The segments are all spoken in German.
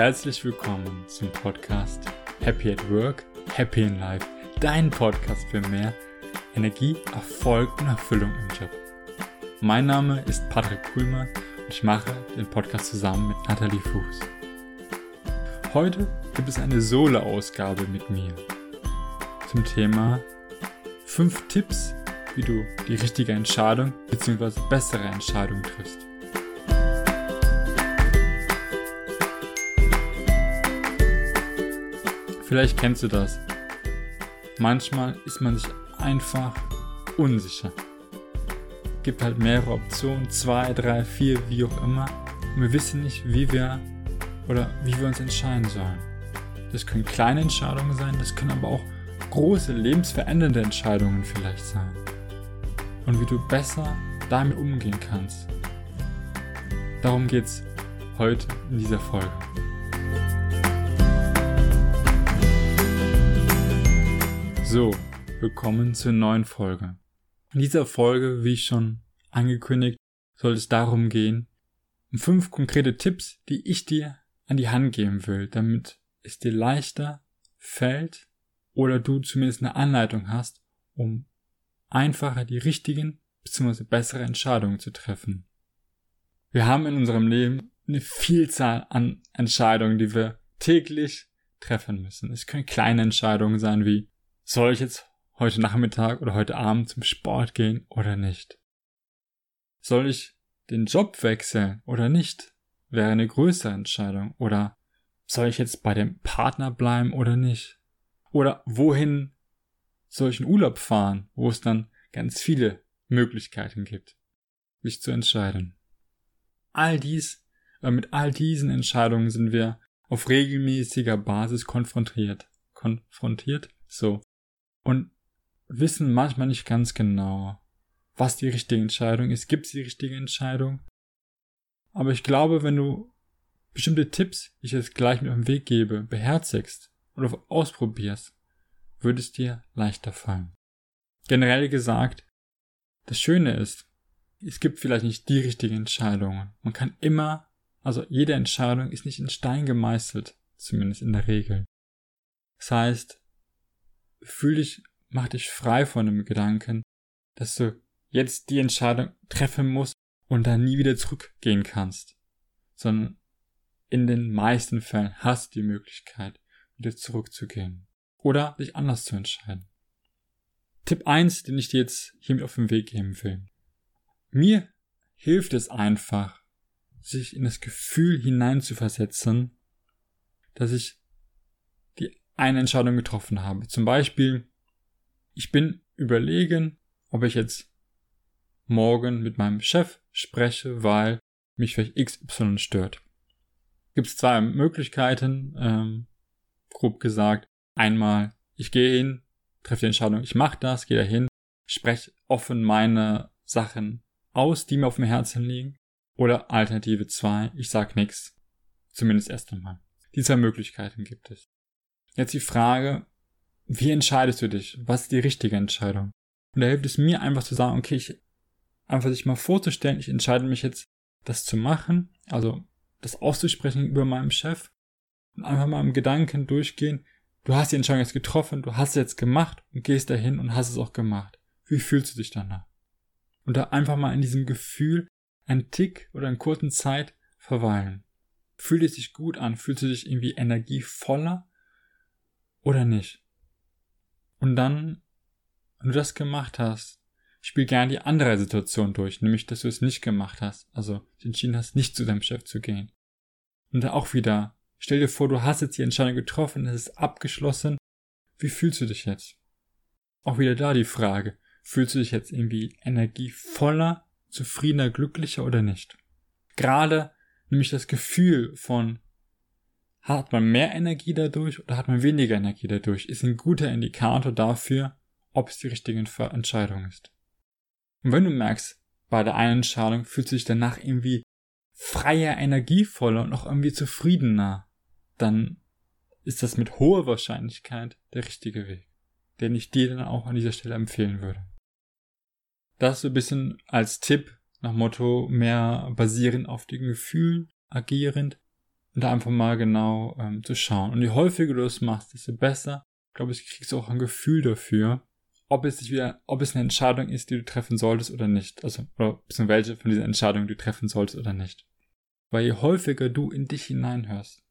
Herzlich willkommen zum Podcast Happy at Work, Happy in Life, dein Podcast für mehr Energie, Erfolg und Erfüllung im Job. Mein Name ist Patrick Kuhlmann und ich mache den Podcast zusammen mit Nathalie Fuchs. Heute gibt es eine Solo-Ausgabe mit mir zum Thema 5 Tipps, wie du die richtige Entscheidung bzw. bessere Entscheidung triffst. Vielleicht kennst du das. Manchmal ist man sich einfach unsicher. Gibt halt mehrere Optionen, zwei, drei, vier, wie auch immer. Und wir wissen nicht, wie wir oder wie wir uns entscheiden sollen. Das können kleine Entscheidungen sein, das können aber auch große, lebensverändernde Entscheidungen vielleicht sein. Und wie du besser damit umgehen kannst. Darum geht's heute in dieser Folge. So, willkommen zur neuen Folge. In dieser Folge, wie ich schon angekündigt, soll es darum gehen, um fünf konkrete Tipps, die ich dir an die Hand geben will, damit es dir leichter fällt oder du zumindest eine Anleitung hast, um einfacher die richtigen bzw. bessere Entscheidungen zu treffen. Wir haben in unserem Leben eine Vielzahl an Entscheidungen, die wir täglich treffen müssen. Es können kleine Entscheidungen sein wie soll ich jetzt heute Nachmittag oder heute Abend zum Sport gehen oder nicht? Soll ich den Job wechseln oder nicht? Wäre eine größere Entscheidung. Oder soll ich jetzt bei dem Partner bleiben oder nicht? Oder wohin soll ich in Urlaub fahren, wo es dann ganz viele Möglichkeiten gibt, sich zu entscheiden? All dies, äh, mit all diesen Entscheidungen sind wir auf regelmäßiger Basis konfrontiert. Konfrontiert? So und wissen manchmal nicht ganz genau, was die richtige Entscheidung ist. Gibt es die richtige Entscheidung? Aber ich glaube, wenn du bestimmte Tipps, die ich jetzt gleich mit auf den Weg gebe, beherzigst oder ausprobierst, würde es dir leichter fallen. Generell gesagt, das Schöne ist, es gibt vielleicht nicht die richtigen Entscheidungen. Man kann immer, also jede Entscheidung ist nicht in Stein gemeißelt, zumindest in der Regel. Das heißt, fühl dich, mach dich frei von dem Gedanken, dass du jetzt die Entscheidung treffen musst und dann nie wieder zurückgehen kannst, sondern in den meisten Fällen hast du die Möglichkeit, wieder zurückzugehen oder dich anders zu entscheiden. Tipp eins, den ich dir jetzt hiermit auf den Weg geben will. Mir hilft es einfach, sich in das Gefühl hineinzuversetzen, dass ich eine Entscheidung getroffen habe. Zum Beispiel, ich bin überlegen, ob ich jetzt morgen mit meinem Chef spreche, weil mich vielleicht XY stört. Gibt es zwei Möglichkeiten, ähm, grob gesagt. Einmal, ich gehe hin, treffe die Entscheidung, ich mache das, gehe dahin, spreche offen meine Sachen aus, die mir auf dem Herzen liegen. Oder Alternative zwei, ich sag nichts. Zumindest erst einmal. Die zwei Möglichkeiten gibt es. Jetzt die Frage, wie entscheidest du dich? Was ist die richtige Entscheidung? Und da hilft es mir einfach zu sagen, okay, ich einfach sich mal vorzustellen, ich entscheide mich jetzt, das zu machen, also das auszusprechen über meinem Chef und einfach mal im Gedanken durchgehen, du hast die Entscheidung jetzt getroffen, du hast es jetzt gemacht und gehst dahin und hast es auch gemacht. Wie fühlst du dich danach? Und da einfach mal in diesem Gefühl einen Tick oder in kurzen Zeit verweilen. Fühlt es sich gut an? Fühlst du dich irgendwie energievoller? Oder nicht. Und dann, wenn du das gemacht hast, spiel gern die andere Situation durch, nämlich, dass du es nicht gemacht hast, also entschieden hast, nicht zu deinem Chef zu gehen. Und dann auch wieder, stell dir vor, du hast jetzt die Entscheidung getroffen, es ist abgeschlossen. Wie fühlst du dich jetzt? Auch wieder da die Frage, fühlst du dich jetzt irgendwie energievoller, zufriedener, glücklicher oder nicht? Gerade nämlich das Gefühl von hat man mehr Energie dadurch oder hat man weniger Energie dadurch? Ist ein guter Indikator dafür, ob es die richtige Entscheidung ist. Und wenn du merkst, bei der einen Entscheidung fühlst du dich danach irgendwie freier, energievoller und auch irgendwie zufriedener, dann ist das mit hoher Wahrscheinlichkeit der richtige Weg, den ich dir dann auch an dieser Stelle empfehlen würde. Das so ein bisschen als Tipp nach Motto mehr basierend auf den Gefühlen agierend und da einfach mal genau ähm, zu schauen. Und je häufiger du das machst, desto besser, glaube ich, kriegst du auch ein Gefühl dafür, ob es sich wieder, ob es eine Entscheidung ist, die du treffen solltest oder nicht. Also, oder welche von diesen Entscheidungen du treffen solltest oder nicht. Weil je häufiger du in dich hineinhörst,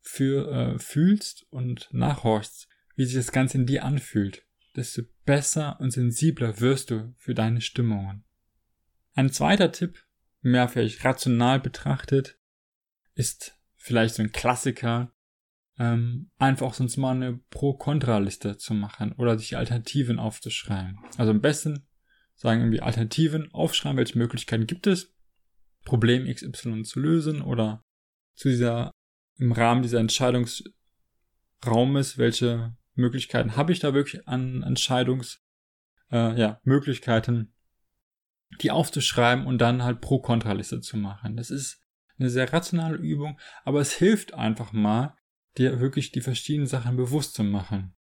für, äh, fühlst und nachhorchst, wie sich das Ganze in dir anfühlt, desto besser und sensibler wirst du für deine Stimmungen. Ein zweiter Tipp, mehr vielleicht rational betrachtet, ist vielleicht so ein Klassiker, ähm, einfach sonst mal eine Pro-Kontra-Liste zu machen oder sich Alternativen aufzuschreiben. Also am besten sagen irgendwie Alternativen aufschreiben, welche Möglichkeiten gibt es, Problem XY zu lösen oder zu dieser, im Rahmen dieser Entscheidungsraumes, welche Möglichkeiten habe ich da wirklich an Entscheidungs, äh, ja, Möglichkeiten, die aufzuschreiben und dann halt Pro-Kontra-Liste zu machen. Das ist eine sehr rationale Übung, aber es hilft einfach mal, dir wirklich die verschiedenen Sachen bewusst zu machen.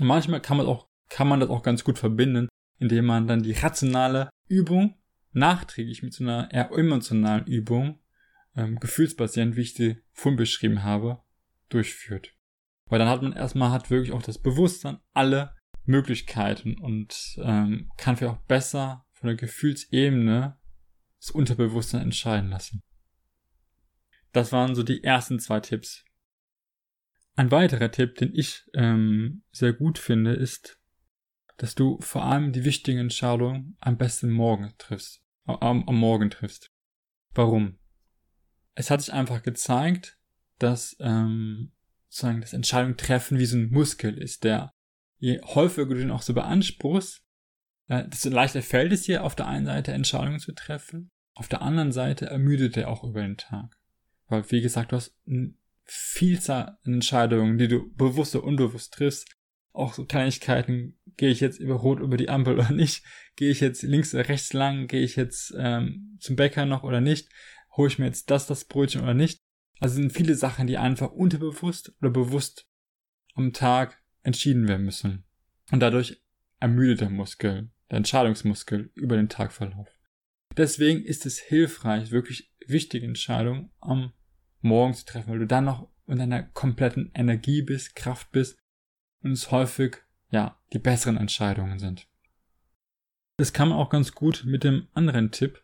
Und manchmal kann man auch, kann man das auch ganz gut verbinden, indem man dann die rationale Übung nachträglich mit so einer eher emotionalen Übung, ähm, gefühlsbasierend, wie ich sie vorhin beschrieben habe, durchführt. Weil dann hat man erstmal hat wirklich auch das Bewusstsein, alle Möglichkeiten und ähm, kann vielleicht auch besser von der Gefühlsebene das Unterbewusstsein entscheiden lassen. Das waren so die ersten zwei Tipps. Ein weiterer Tipp, den ich ähm, sehr gut finde, ist, dass du vor allem die wichtigen Entscheidungen am besten morgen triffst, am, am Morgen triffst. Warum? Es hat sich einfach gezeigt, dass ähm, sozusagen das Entscheidung treffen wie so ein Muskel ist, der je häufiger du den auch so beanspruchst, desto leichter fällt es dir auf der einen Seite Entscheidungen zu treffen, auf der anderen Seite ermüdet er auch über den Tag. Weil, wie gesagt, du hast eine Vielzahl Entscheidungen, die du bewusst oder unbewusst triffst. Auch so Kleinigkeiten, gehe ich jetzt über Rot über die Ampel oder nicht? Gehe ich jetzt links oder rechts lang? Gehe ich jetzt ähm, zum Bäcker noch oder nicht? Hole ich mir jetzt das, das Brötchen oder nicht? Also sind viele Sachen, die einfach unterbewusst oder bewusst am Tag entschieden werden müssen. Und dadurch ermüdet der Muskel, der Entscheidungsmuskel über den Tagverlauf. Deswegen ist es hilfreich, wirklich wichtige Entscheidungen am Morgen zu treffen, weil du dann noch in deiner kompletten Energie bist, Kraft bist und es häufig, ja, die besseren Entscheidungen sind. Das kann man auch ganz gut mit dem anderen Tipp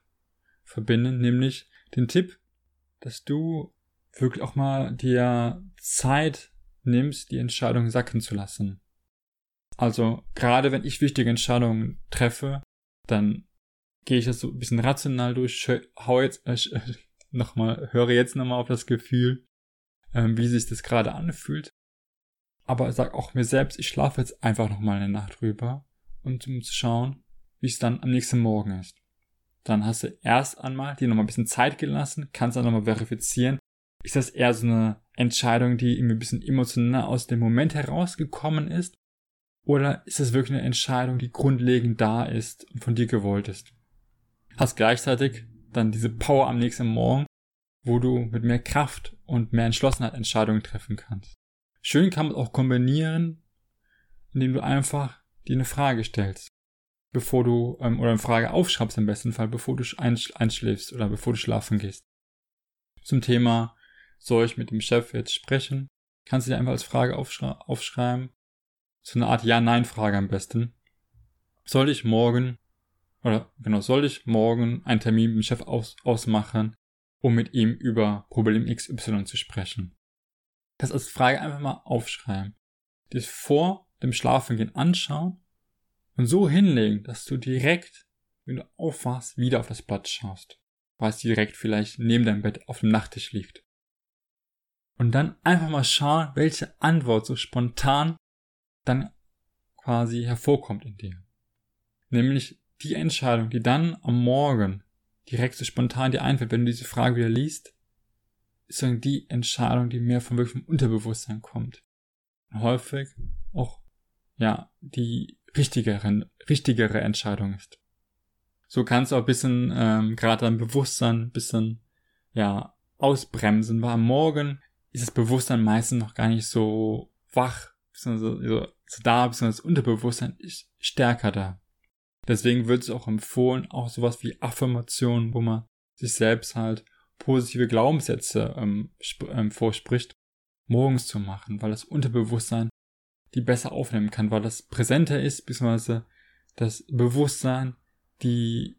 verbinden, nämlich den Tipp, dass du wirklich auch mal dir Zeit nimmst, die Entscheidung sacken zu lassen. Also gerade wenn ich wichtige Entscheidungen treffe, dann gehe ich das so ein bisschen rational durch, hau jetzt äh, nochmal, höre jetzt nochmal auf das Gefühl, ähm, wie sich das gerade anfühlt. Aber sag auch mir selbst, ich schlafe jetzt einfach nochmal eine Nacht drüber, um zu schauen, wie es dann am nächsten Morgen ist. Dann hast du erst einmal dir nochmal ein bisschen Zeit gelassen, kannst dann nochmal verifizieren, ist das eher so eine Entscheidung, die irgendwie ein bisschen emotional aus dem Moment herausgekommen ist? Oder ist es wirklich eine Entscheidung, die grundlegend da ist und von dir gewollt ist? Hast gleichzeitig dann diese Power am nächsten Morgen, wo du mit mehr Kraft und mehr Entschlossenheit Entscheidungen treffen kannst. Schön kann man auch kombinieren, indem du einfach dir eine Frage stellst, bevor du, ähm, oder eine Frage aufschreibst im besten Fall, bevor du einschläfst oder bevor du schlafen gehst. Zum Thema, soll ich mit dem Chef jetzt sprechen? Kannst du dir einfach als Frage aufschrei aufschreiben. So eine Art Ja-Nein-Frage am besten. Soll ich morgen, oder genau, soll ich morgen einen Termin mit dem Chef aus ausmachen, um mit ihm über Problem XY zu sprechen? Das als Frage einfach mal aufschreiben. Dir vor dem Schlafengehen anschauen und so hinlegen, dass du direkt, wenn du aufwachst, wieder auf das Blatt schaust. Weil es direkt vielleicht neben deinem Bett auf dem Nachttisch liegt und dann einfach mal schauen, welche Antwort so spontan dann quasi hervorkommt in dir. Nämlich die Entscheidung, die dann am Morgen direkt so spontan dir einfällt, wenn du diese Frage wieder liest, ist dann die Entscheidung, die mehr vom wirklich vom Unterbewusstsein kommt. Und häufig auch, ja, die richtigere, richtigere Entscheidung ist. So kannst du auch ein bisschen, ähm, gerade dein Bewusstsein ein bisschen, ja, ausbremsen, weil am Morgen ist das Bewusstsein meistens noch gar nicht so wach, beziehungsweise so, so da, beziehungsweise das Unterbewusstsein ist stärker da. Deswegen wird es auch empfohlen, auch sowas wie Affirmationen, wo man sich selbst halt positive Glaubenssätze ähm, ähm, vorspricht, morgens zu machen, weil das Unterbewusstsein die besser aufnehmen kann, weil das präsenter ist, beziehungsweise das Bewusstsein die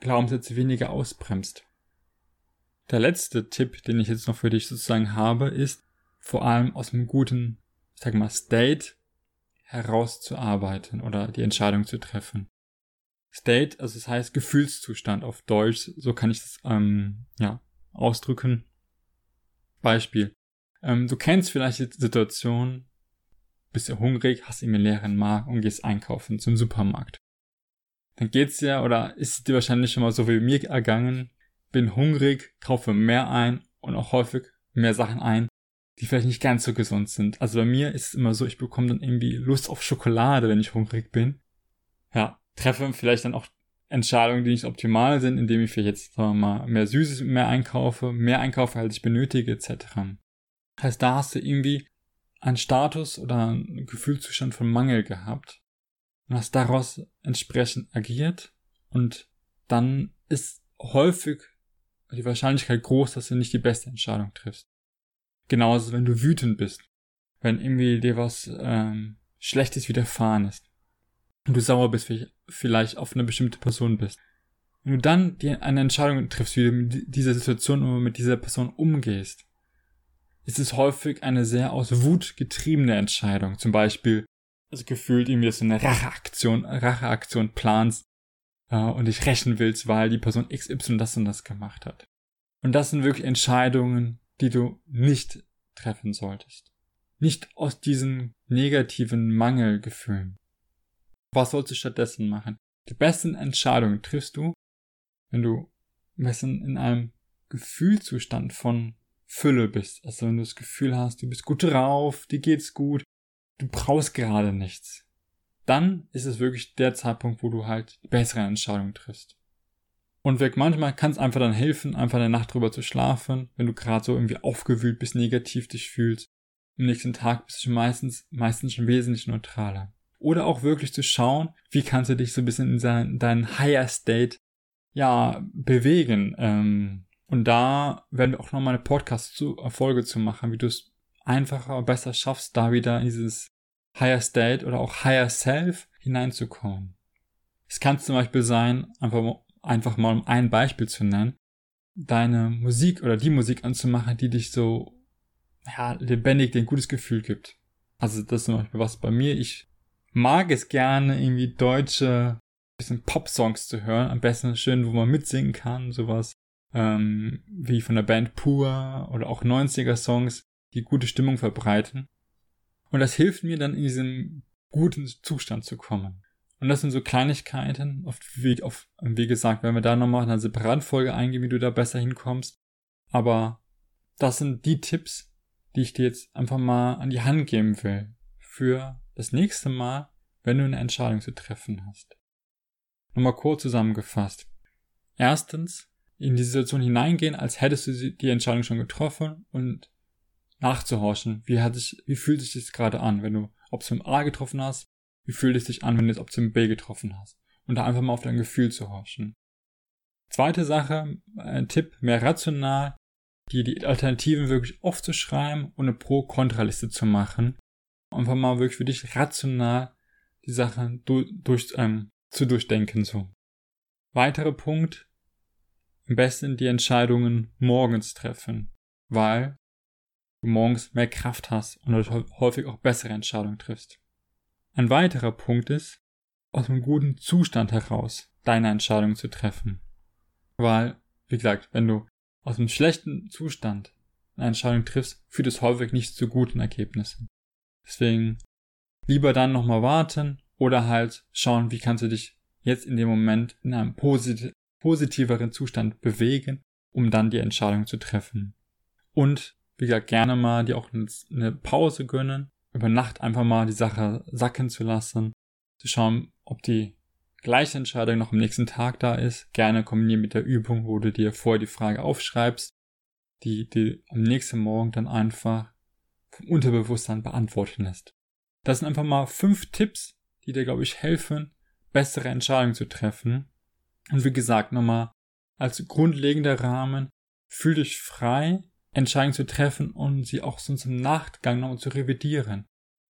Glaubenssätze weniger ausbremst. Der letzte Tipp, den ich jetzt noch für dich sozusagen habe, ist vor allem aus einem guten, ich sag mal, State herauszuarbeiten oder die Entscheidung zu treffen. State, also das heißt Gefühlszustand auf Deutsch, so kann ich das ähm, ja ausdrücken. Beispiel: ähm, Du kennst vielleicht die Situation, bist du hungrig, hast irgendwie leeren Magen und gehst einkaufen zum Supermarkt. Dann geht's dir oder ist es dir wahrscheinlich schon mal so wie mir ergangen, bin hungrig, kaufe mehr ein und auch häufig mehr Sachen ein, die vielleicht nicht ganz so gesund sind. Also bei mir ist es immer so, ich bekomme dann irgendwie Lust auf Schokolade, wenn ich hungrig bin. Ja, treffe vielleicht dann auch Entscheidungen, die nicht optimal sind, indem ich vielleicht jetzt, sagen wir mal, mehr Süßes mehr einkaufe, mehr einkaufe, als ich benötige, etc. Heißt, da hast du irgendwie einen Status oder einen Gefühlszustand von Mangel gehabt und hast daraus entsprechend agiert und dann ist häufig die Wahrscheinlichkeit groß, dass du nicht die beste Entscheidung triffst. Genauso, wenn du wütend bist. Wenn irgendwie dir was ähm, Schlechtes widerfahren ist. Und du sauer bist, vielleicht auf eine bestimmte Person bist. Wenn du dann dir eine Entscheidung triffst, wie du mit dieser Situation oder mit dieser Person umgehst, ist es häufig eine sehr aus Wut getriebene Entscheidung. Zum Beispiel, also gefühlt irgendwie, dass du eine Racheaktion, Racheaktion planst äh, und dich rächen willst, weil die Person XY das und das gemacht hat. Und das sind wirklich Entscheidungen, die du nicht treffen solltest. Nicht aus diesen negativen Mangelgefühlen. Was sollst du stattdessen machen? Die besten Entscheidungen triffst du, wenn du am besten in einem Gefühlzustand von Fülle bist. Also wenn du das Gefühl hast, du bist gut drauf, dir geht's gut, du brauchst gerade nichts. Dann ist es wirklich der Zeitpunkt, wo du halt die bessere Entscheidung triffst. Und weg manchmal kann es einfach dann helfen, einfach eine Nacht drüber zu schlafen, wenn du gerade so irgendwie aufgewühlt bist, negativ dich fühlst. Am nächsten Tag bist du meistens, meistens schon wesentlich neutraler. Oder auch wirklich zu schauen, wie kannst du dich so ein bisschen in deinen dein Higher State, ja, bewegen. Ähm, und da werden wir auch nochmal eine Podcast-Folge zu machen, wie du es einfacher, besser schaffst, da wieder in dieses Higher State oder auch Higher Self hineinzukommen. Es kann zum Beispiel sein, einfach einfach mal um ein Beispiel zu nennen, deine Musik oder die Musik anzumachen, die dich so ja, lebendig, dir ein gutes Gefühl gibt. Also das ist zum Beispiel was bei mir. Ich mag es gerne, irgendwie deutsche bisschen Pop-Songs zu hören. Am besten schön, wo man mitsingen kann, sowas ähm, wie von der Band Pur oder auch 90er-Songs, die gute Stimmung verbreiten. Und das hilft mir dann in diesen guten Zustand zu kommen. Und das sind so Kleinigkeiten, auf, wie, auf, wie gesagt, wenn wir da nochmal eine Separatfolge eingehen, wie du da besser hinkommst. Aber das sind die Tipps, die ich dir jetzt einfach mal an die Hand geben will. Für das nächste Mal, wenn du eine Entscheidung zu treffen hast. Nochmal kurz zusammengefasst. Erstens, in die Situation hineingehen, als hättest du die Entscheidung schon getroffen und nachzuhorchen. Wie hat sich, wie fühlt sich das gerade an, wenn du, ob du im A getroffen hast, wie fühlt es sich an, wenn du jetzt Option B getroffen hast? Und da einfach mal auf dein Gefühl zu horchen. Zweite Sache, ein Tipp, mehr rational, dir die Alternativen wirklich aufzuschreiben und eine Pro-Kontra-Liste zu machen. Einfach mal wirklich für dich rational die Sachen durch, durch, ähm, zu durchdenken, so. Weiterer Punkt, am besten die Entscheidungen morgens treffen, weil du morgens mehr Kraft hast und häufig auch bessere Entscheidungen triffst. Ein weiterer Punkt ist, aus einem guten Zustand heraus deine Entscheidung zu treffen. Weil, wie gesagt, wenn du aus einem schlechten Zustand eine Entscheidung triffst, führt es häufig nicht zu guten Ergebnissen. Deswegen lieber dann nochmal warten oder halt schauen, wie kannst du dich jetzt in dem Moment in einem posit positiveren Zustand bewegen, um dann die Entscheidung zu treffen. Und, wie gesagt, gerne mal dir auch eine Pause gönnen, über Nacht einfach mal die Sache sacken zu lassen, zu schauen, ob die gleiche Entscheidung noch am nächsten Tag da ist. Gerne kombinieren mit der Übung, wo du dir vorher die Frage aufschreibst, die, die am nächsten Morgen dann einfach vom Unterbewusstsein beantworten lässt. Das sind einfach mal fünf Tipps, die dir, glaube ich, helfen, bessere Entscheidungen zu treffen. Und wie gesagt, nochmal als grundlegender Rahmen, fühl dich frei, Entscheidungen zu treffen und sie auch sonst im Nachgang noch zu revidieren.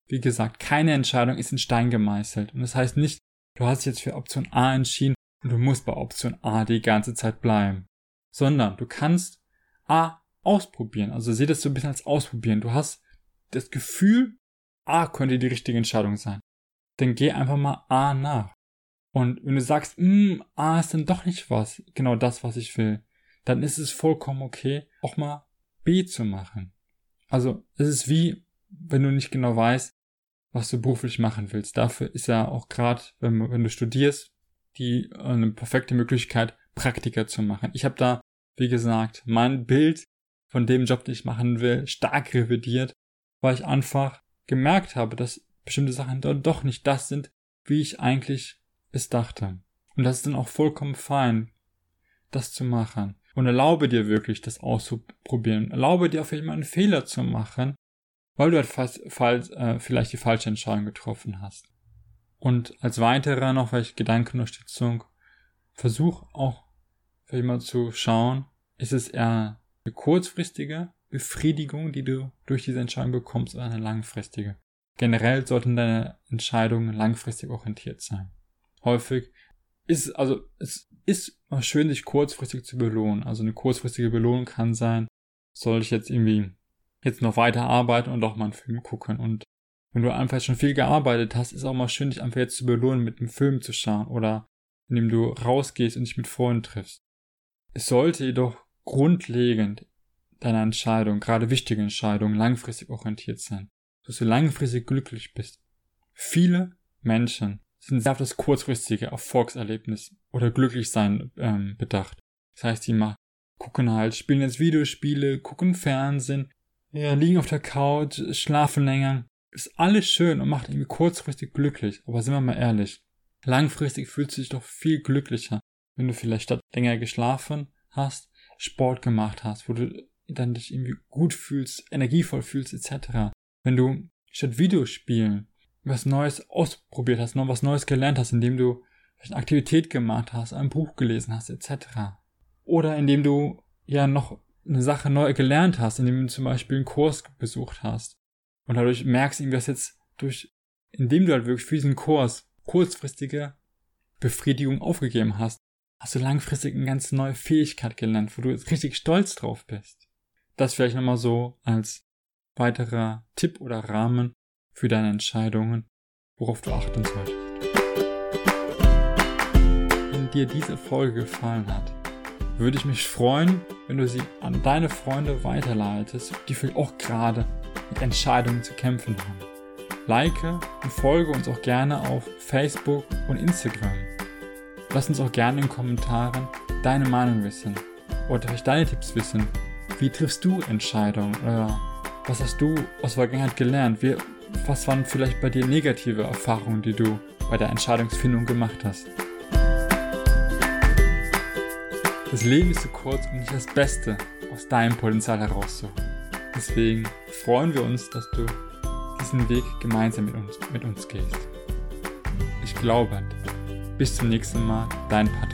Wie gesagt, keine Entscheidung ist in Stein gemeißelt. Und das heißt nicht, du hast jetzt für Option A entschieden und du musst bei Option A die ganze Zeit bleiben. Sondern du kannst A ausprobieren. Also sieh das so ein bisschen als ausprobieren. Du hast das Gefühl, A könnte die richtige Entscheidung sein. Dann geh einfach mal A nach. Und wenn du sagst, hm, A ist dann doch nicht was, genau das, was ich will, dann ist es vollkommen okay, auch mal B zu machen. Also es ist wie, wenn du nicht genau weißt, was du beruflich machen willst. Dafür ist ja auch gerade, wenn, wenn, du studierst, die eine perfekte Möglichkeit, Praktika zu machen. Ich habe da, wie gesagt, mein Bild von dem Job, den ich machen will, stark revidiert, weil ich einfach gemerkt habe, dass bestimmte Sachen dort doch nicht das sind, wie ich eigentlich es dachte. Und das ist dann auch vollkommen fein, das zu machen. Und erlaube dir wirklich, das auszuprobieren. Erlaube dir auf jeden Fall einen Fehler zu machen, weil du halt äh, vielleicht die falsche Entscheidung getroffen hast. Und als weiterer noch vielleicht Gedankenunterstützung, versuch auch vielleicht mal zu schauen, ist es eher eine kurzfristige Befriedigung, die du durch diese Entscheidung bekommst, oder eine langfristige. Generell sollten deine Entscheidungen langfristig orientiert sein. Häufig ist, also, es ist schön, sich kurzfristig zu belohnen. Also eine kurzfristige Belohnung kann sein, soll ich jetzt irgendwie jetzt noch weiter arbeiten und auch mal einen Film gucken. Und wenn du einfach schon viel gearbeitet hast, ist auch mal schön, dich einfach jetzt zu belohnen, mit einem Film zu schauen oder indem du rausgehst und dich mit Freunden triffst. Es sollte jedoch grundlegend deiner Entscheidung, gerade wichtige Entscheidungen, langfristig orientiert sein, dass du langfristig glücklich bist. Viele Menschen sind sehr auf das kurzfristige Erfolgserlebnis oder Glücklichsein ähm, bedacht. Das heißt, die mal gucken halt, spielen jetzt Videospiele, gucken Fernsehen, ja, liegen auf der Couch, schlafen länger. Ist alles schön und macht irgendwie kurzfristig glücklich. Aber sind wir mal ehrlich, langfristig fühlst du dich doch viel glücklicher, wenn du vielleicht statt länger geschlafen hast, Sport gemacht hast, wo du dann dich irgendwie gut fühlst, energievoll fühlst, etc. Wenn du statt Videospielen was Neues ausprobiert hast, noch was Neues gelernt hast, indem du eine Aktivität gemacht hast, ein Buch gelesen hast, etc. Oder indem du ja noch eine Sache neu gelernt hast, indem du zum Beispiel einen Kurs besucht hast. Und dadurch merkst du, dass jetzt durch, indem du halt wirklich für diesen Kurs kurzfristige Befriedigung aufgegeben hast, hast du langfristig eine ganz neue Fähigkeit gelernt, wo du jetzt richtig stolz drauf bist. Das vielleicht nochmal so als weiterer Tipp oder Rahmen für deine Entscheidungen, worauf du achten solltest. Wenn dir diese Folge gefallen hat, würde ich mich freuen, wenn du sie an deine Freunde weiterleitest, die vielleicht auch gerade mit Entscheidungen zu kämpfen haben. Like und folge uns auch gerne auf Facebook und Instagram. Lass uns auch gerne in den Kommentaren deine Meinung wissen oder vielleicht deine Tipps wissen. Wie triffst du Entscheidungen oder was hast du aus Vergangenheit gelernt? Wie, was waren vielleicht bei dir negative Erfahrungen, die du bei der Entscheidungsfindung gemacht hast? Das Leben ist zu kurz, um nicht das Beste aus deinem Potenzial herauszuholen. Deswegen freuen wir uns, dass du diesen Weg gemeinsam mit uns, mit uns gehst. Ich glaube, bis zum nächsten Mal, dein Patrick.